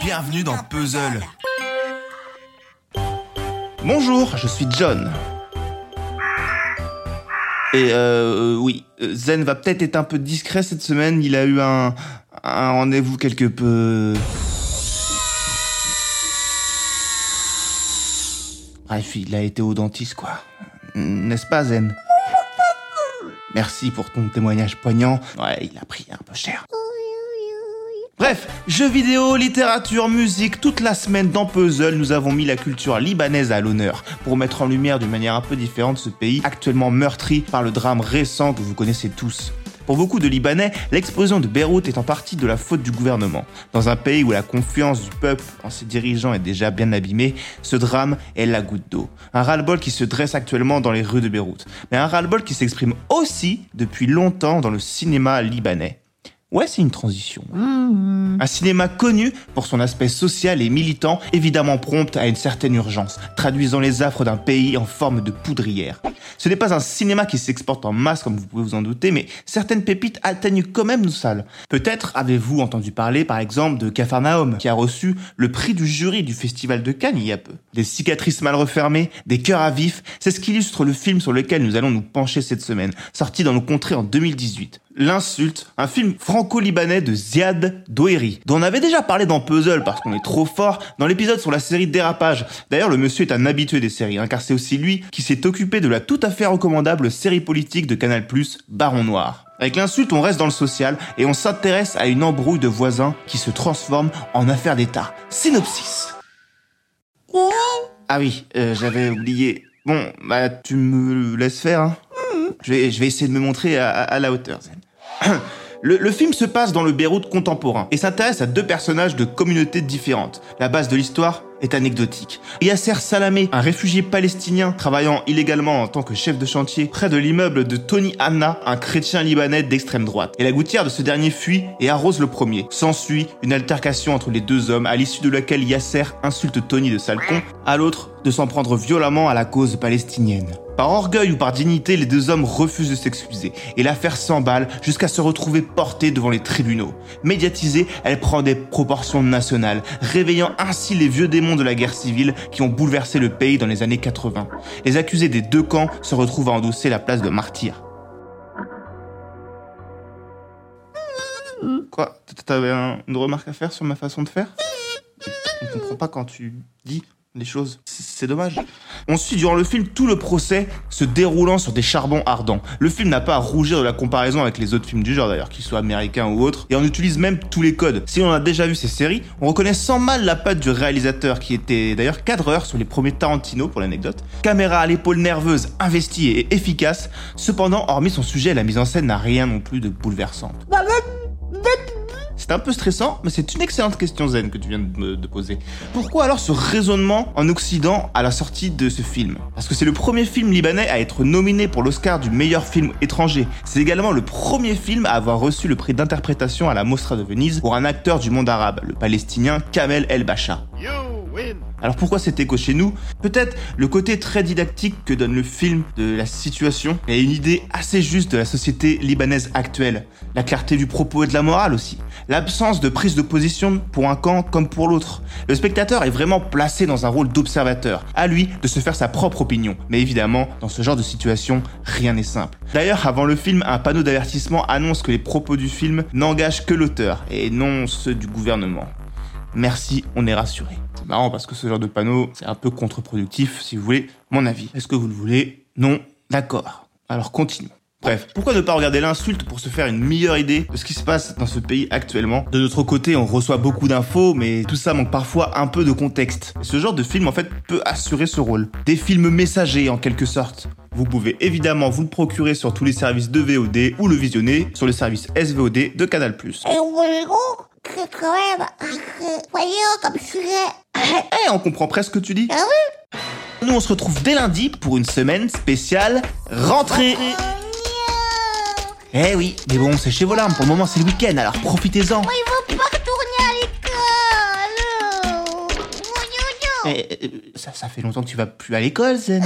Bienvenue dans Puzzle. Bonjour, je suis John. Et euh, oui, Zen va peut-être être un peu discret cette semaine. Il a eu un, un rendez-vous quelque peu... Bref, il a été au dentiste, quoi. N'est-ce pas, Zen? Merci pour ton témoignage poignant. Ouais, il a pris un peu cher. Bref, jeux vidéo, littérature, musique, toute la semaine dans Puzzle, nous avons mis la culture libanaise à l'honneur pour mettre en lumière d'une manière un peu différente ce pays actuellement meurtri par le drame récent que vous connaissez tous. Pour beaucoup de Libanais, l'explosion de Beyrouth est en partie de la faute du gouvernement. Dans un pays où la confiance du peuple en ses dirigeants est déjà bien abîmée, ce drame est la goutte d'eau. Un ras-le-bol qui se dresse actuellement dans les rues de Beyrouth, mais un ras-le-bol qui s'exprime aussi depuis longtemps dans le cinéma libanais. Ouais, c'est une transition. Un cinéma connu pour son aspect social et militant, évidemment prompt à une certaine urgence, traduisant les affres d'un pays en forme de poudrière. Ce n'est pas un cinéma qui s'exporte en masse comme vous pouvez vous en douter, mais certaines pépites atteignent quand même nos salles. Peut-être avez-vous entendu parler par exemple de Capharnaüm, qui a reçu le prix du jury du Festival de Cannes il y a peu. Des cicatrices mal refermées, des cœurs à vif, c'est ce qu'illustre le film sur lequel nous allons nous pencher cette semaine, sorti dans nos contrées en 2018. L'insulte, un film franco-libanais de Ziad Doueri, dont on avait déjà parlé dans Puzzle parce qu'on est trop fort dans l'épisode sur la série Dérapage. D'ailleurs, le monsieur est un habitué des séries, hein, car c'est aussi lui qui s'est occupé de la tout à fait recommandable série politique de Canal+, Baron Noir. Avec l'insulte, on reste dans le social et on s'intéresse à une embrouille de voisins qui se transforme en affaire d'État. Synopsis. Ah oui, euh, j'avais oublié. Bon, bah tu me laisses faire. Hein. Je, vais, essayer de me montrer à la hauteur. Zen. Le, film se passe dans le Beyrouth contemporain et s'intéresse à deux personnages de communautés différentes. La base de l'histoire est anecdotique. Yasser Salamé, un réfugié palestinien travaillant illégalement en tant que chef de chantier près de l'immeuble de Tony Hanna, un chrétien libanais d'extrême droite. Et la gouttière de ce dernier fuit et arrose le premier. S'ensuit une altercation entre les deux hommes à l'issue de laquelle Yasser insulte Tony de sale con, à l'autre de s'en prendre violemment à la cause palestinienne. Par orgueil ou par dignité, les deux hommes refusent de s'excuser et l'affaire s'emballe jusqu'à se retrouver portée devant les tribunaux. Médiatisée, elle prend des proportions nationales, réveillant ainsi les vieux démons de la guerre civile qui ont bouleversé le pays dans les années 80. Les accusés des deux camps se retrouvent à endosser la place de martyrs. Quoi? T'avais un- une remarque à faire sur ma façon de faire? Je ne comprends pas quand tu dis les choses. C'est dommage. On suit durant le film tout le procès se déroulant sur des charbons ardents. Le film n'a pas à rougir de la comparaison avec les autres films du genre d'ailleurs, qu'ils soient américains ou autres, et on utilise même tous les codes. Si on a déjà vu ces séries, on reconnaît sans mal la patte du réalisateur qui était d'ailleurs cadreur sur les premiers Tarantino pour l'anecdote. Caméra à l'épaule nerveuse, investie et efficace. Cependant, hormis son sujet, la mise en scène n'a rien non plus de bouleversante. C'est un peu stressant, mais c'est une excellente question zen que tu viens de me poser. Pourquoi alors ce raisonnement en Occident à la sortie de ce film? Parce que c'est le premier film libanais à être nominé pour l'Oscar du meilleur film étranger. C'est également le premier film à avoir reçu le prix d'interprétation à la Mostra de Venise pour un acteur du monde arabe, le palestinien Kamel El Bacha. Alors pourquoi cet écho chez nous? Peut-être le côté très didactique que donne le film de la situation et une idée assez juste de la société libanaise actuelle. La clarté du propos et de la morale aussi. L'absence de prise de position pour un camp comme pour l'autre. Le spectateur est vraiment placé dans un rôle d'observateur. À lui de se faire sa propre opinion. Mais évidemment, dans ce genre de situation, rien n'est simple. D'ailleurs, avant le film, un panneau d'avertissement annonce que les propos du film n'engagent que l'auteur et non ceux du gouvernement. Merci, on est rassuré. Marrant parce que ce genre de panneau, c'est un peu contre-productif, si vous voulez mon avis. Est-ce que vous le voulez? Non D'accord. Alors continuons. Bref, pourquoi ne pas regarder l'insulte pour se faire une meilleure idée de ce qui se passe dans ce pays actuellement? De notre côté, on reçoit beaucoup d'infos, mais tout ça manque parfois un peu de contexte. Et ce genre de film, en fait, peut assurer ce rôle. Des films messagers, en quelque sorte. Vous pouvez évidemment vous le procurer sur tous les services de VOD ou le visionner sur le service SVOD de Canal+. Et c'est quand même, voyons comme sujet. Eh, on comprend presque ce que tu dis. Ah oui Nous, on se retrouve dès lundi pour une semaine spéciale rentrée. Eh oui, mais bon, c'est chez vos larmes. Pour le moment, c'est le week-end, alors profitez-en. Il veut pas retourner à l'école. Eh, eh, ça, ça fait longtemps que tu vas plus à l'école, Zen.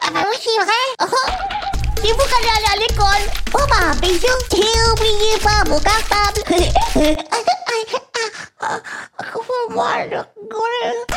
Ah bah oui, c'est vrai. C'est vous qui allez aller à l'école. Oh bah, bisous. Et oubliez pas vos cartables. One more.